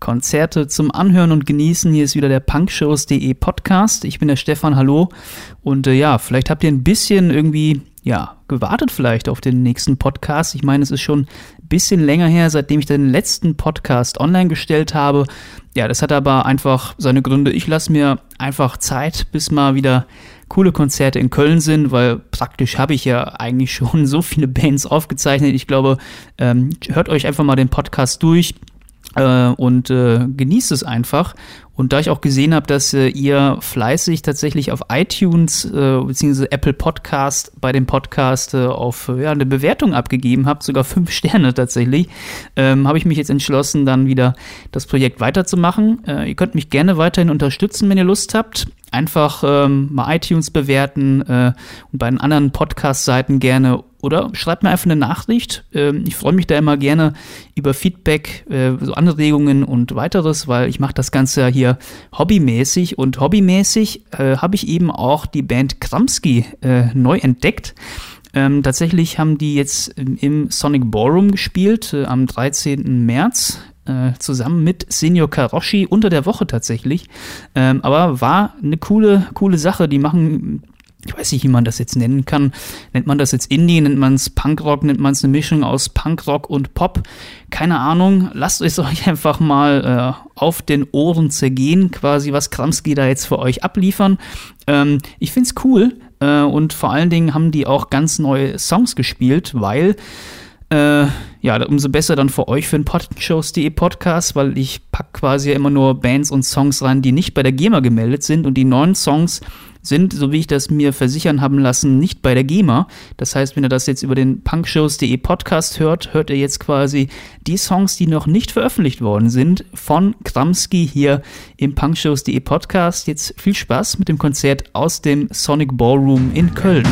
Konzerte zum Anhören und Genießen. Hier ist wieder der punkshows.de Podcast. Ich bin der Stefan, hallo. Und äh, ja, vielleicht habt ihr ein bisschen irgendwie, ja, gewartet vielleicht auf den nächsten Podcast. Ich meine, es ist schon ein bisschen länger her, seitdem ich den letzten Podcast online gestellt habe. Ja, das hat aber einfach seine Gründe. Ich lasse mir einfach Zeit, bis mal wieder coole Konzerte in Köln sind, weil praktisch habe ich ja eigentlich schon so viele Bands aufgezeichnet. Ich glaube, ähm, hört euch einfach mal den Podcast durch äh, und äh, genießt es einfach. Und da ich auch gesehen habe, dass äh, ihr fleißig tatsächlich auf iTunes äh, bzw. Apple Podcast bei dem Podcast äh, auf ja, eine Bewertung abgegeben habt, sogar fünf Sterne tatsächlich, ähm, habe ich mich jetzt entschlossen, dann wieder das Projekt weiterzumachen. Äh, ihr könnt mich gerne weiterhin unterstützen, wenn ihr Lust habt. Einfach ähm, mal iTunes bewerten äh, und bei den anderen Podcast-Seiten gerne oder schreibt mir einfach eine Nachricht. Ähm, ich freue mich da immer gerne über Feedback, äh, so Anregungen und weiteres, weil ich mache das Ganze ja hier hobbymäßig und hobbymäßig äh, habe ich eben auch die Band Kramski äh, neu entdeckt. Ähm, tatsächlich haben die jetzt im Sonic Ballroom gespielt äh, am 13. März äh, zusammen mit Senior Karoshi unter der Woche tatsächlich. Ähm, aber war eine coole, coole Sache. Die machen ich weiß nicht, wie man das jetzt nennen kann. Nennt man das jetzt Indie, nennt man es Punkrock, nennt man es eine Mischung aus Punkrock und Pop? Keine Ahnung. Lasst es euch einfach mal äh, auf den Ohren zergehen, quasi, was Kramski da jetzt für euch abliefern. Ähm, ich find's cool äh, und vor allen Dingen haben die auch ganz neue Songs gespielt, weil äh, ja, umso besser dann für euch für den Podshows.de Podcast, weil ich pack quasi immer nur Bands und Songs rein, die nicht bei der GEMA gemeldet sind und die neuen Songs sind, so wie ich das mir versichern haben lassen, nicht bei der GEMA. Das heißt, wenn ihr das jetzt über den punkshows.de Podcast hört, hört ihr jetzt quasi die Songs, die noch nicht veröffentlicht worden sind, von Kramski hier im punkshows.de Podcast. Jetzt viel Spaß mit dem Konzert aus dem Sonic Ballroom in Köln.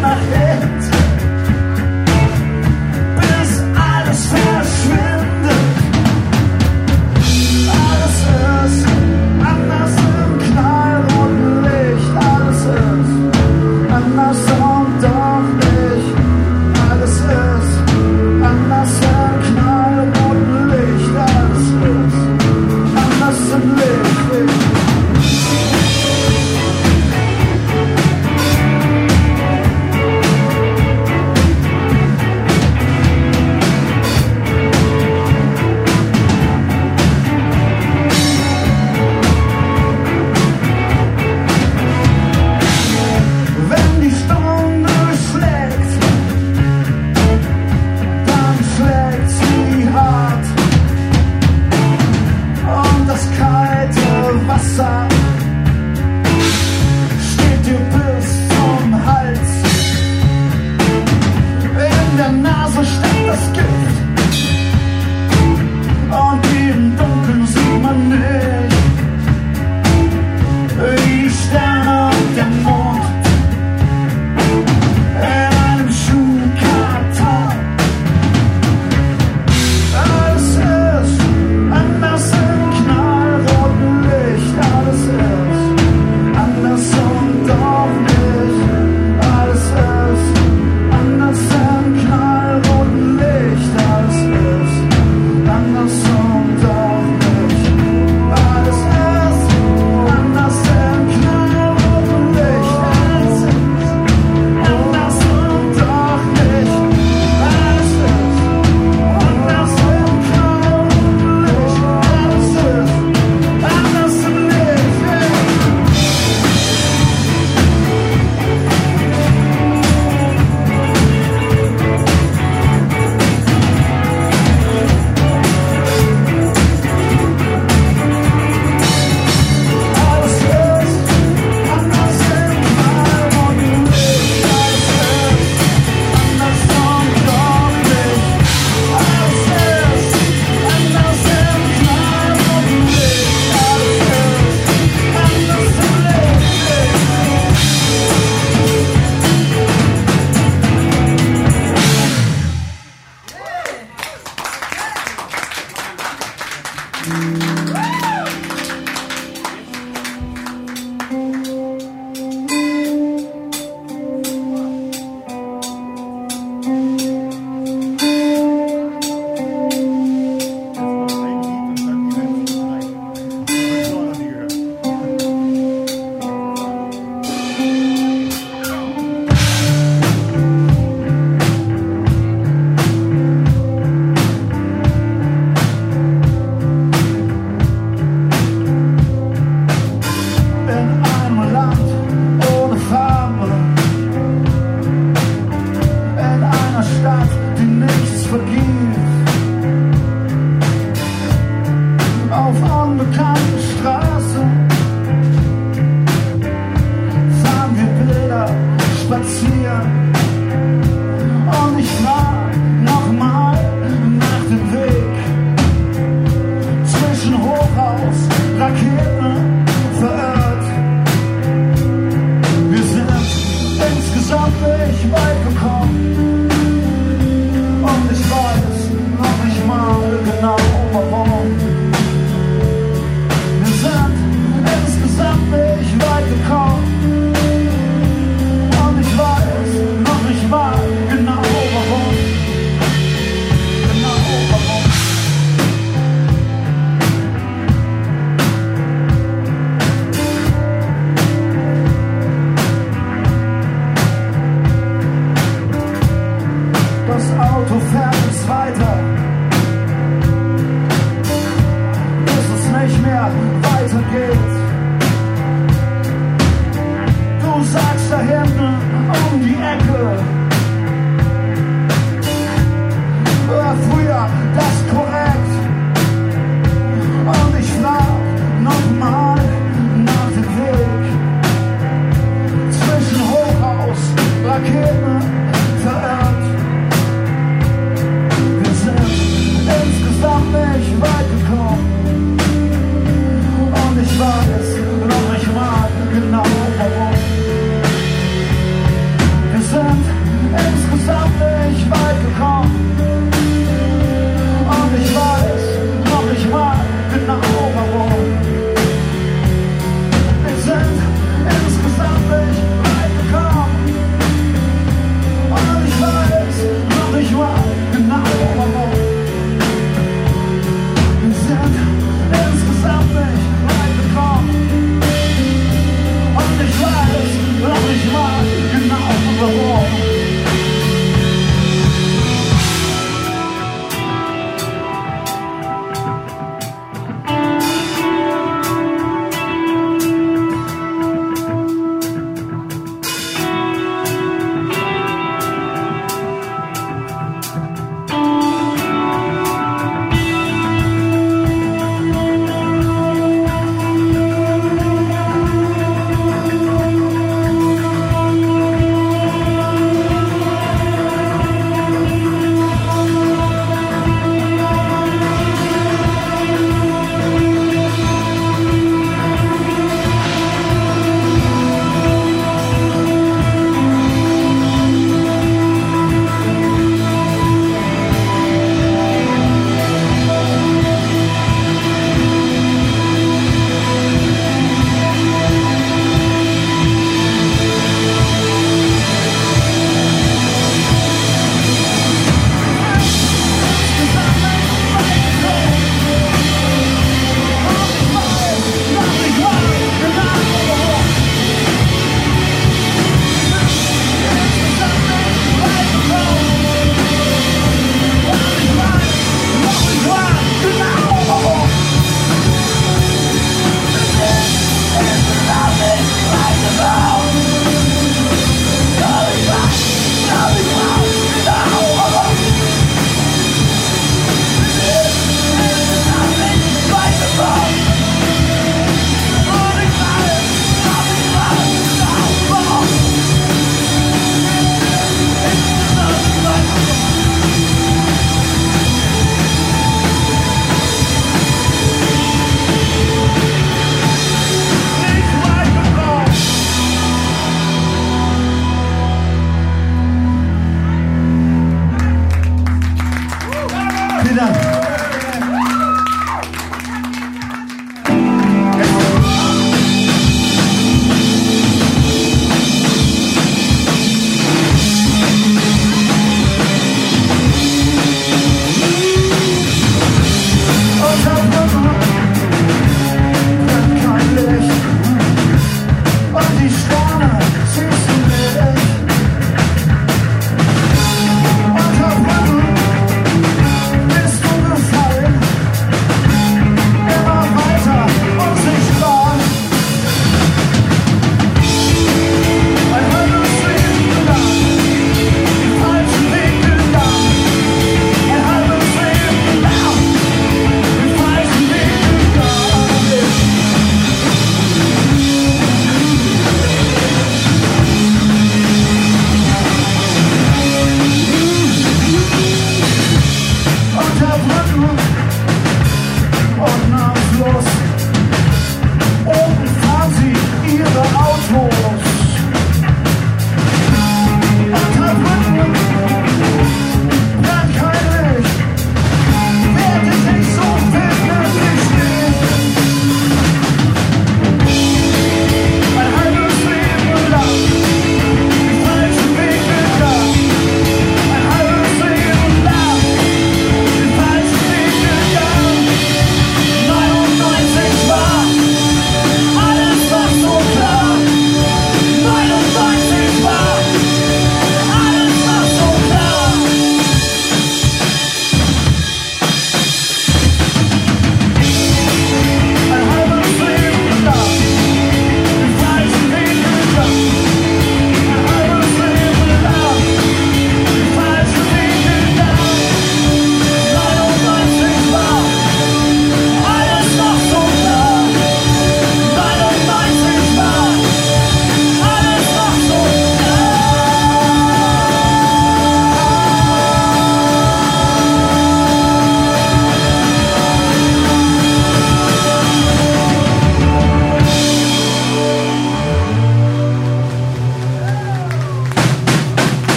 my head.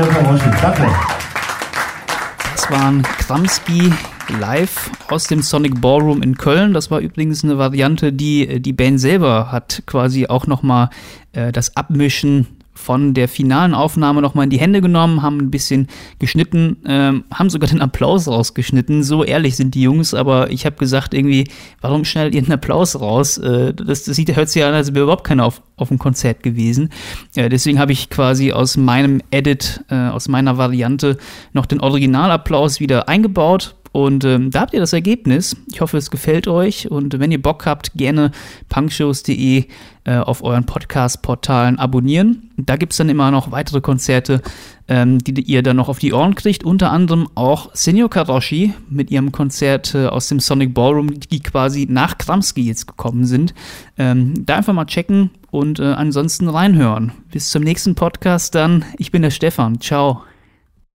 Senor Karoshi. Danke. Das waren Kramski live aus dem Sonic Ballroom in Köln. Das war übrigens eine Variante, die äh, die Band selber hat quasi auch nochmal äh, das Abmischen von der finalen Aufnahme nochmal in die Hände genommen, haben ein bisschen geschnitten, ähm, haben sogar den Applaus rausgeschnitten. So ehrlich sind die Jungs, aber ich habe gesagt, irgendwie, warum schneidet ihr den Applaus raus? Äh, das, das sieht, hört sich an, als wäre überhaupt keiner auf, auf dem Konzert gewesen. Äh, deswegen habe ich quasi aus meinem Edit, äh, aus meiner Variante noch den Originalapplaus wieder eingebaut und ähm, da habt ihr das Ergebnis. Ich hoffe, es gefällt euch. Und wenn ihr Bock habt, gerne punkshows.de äh, auf euren Podcast-Portalen abonnieren. Da gibt es dann immer noch weitere Konzerte, ähm, die ihr dann noch auf die Ohren kriegt. Unter anderem auch Senor Karoshi mit ihrem Konzert äh, aus dem Sonic Ballroom, die quasi nach Kramski jetzt gekommen sind. Ähm, da einfach mal checken und äh, ansonsten reinhören. Bis zum nächsten Podcast dann. Ich bin der Stefan. Ciao.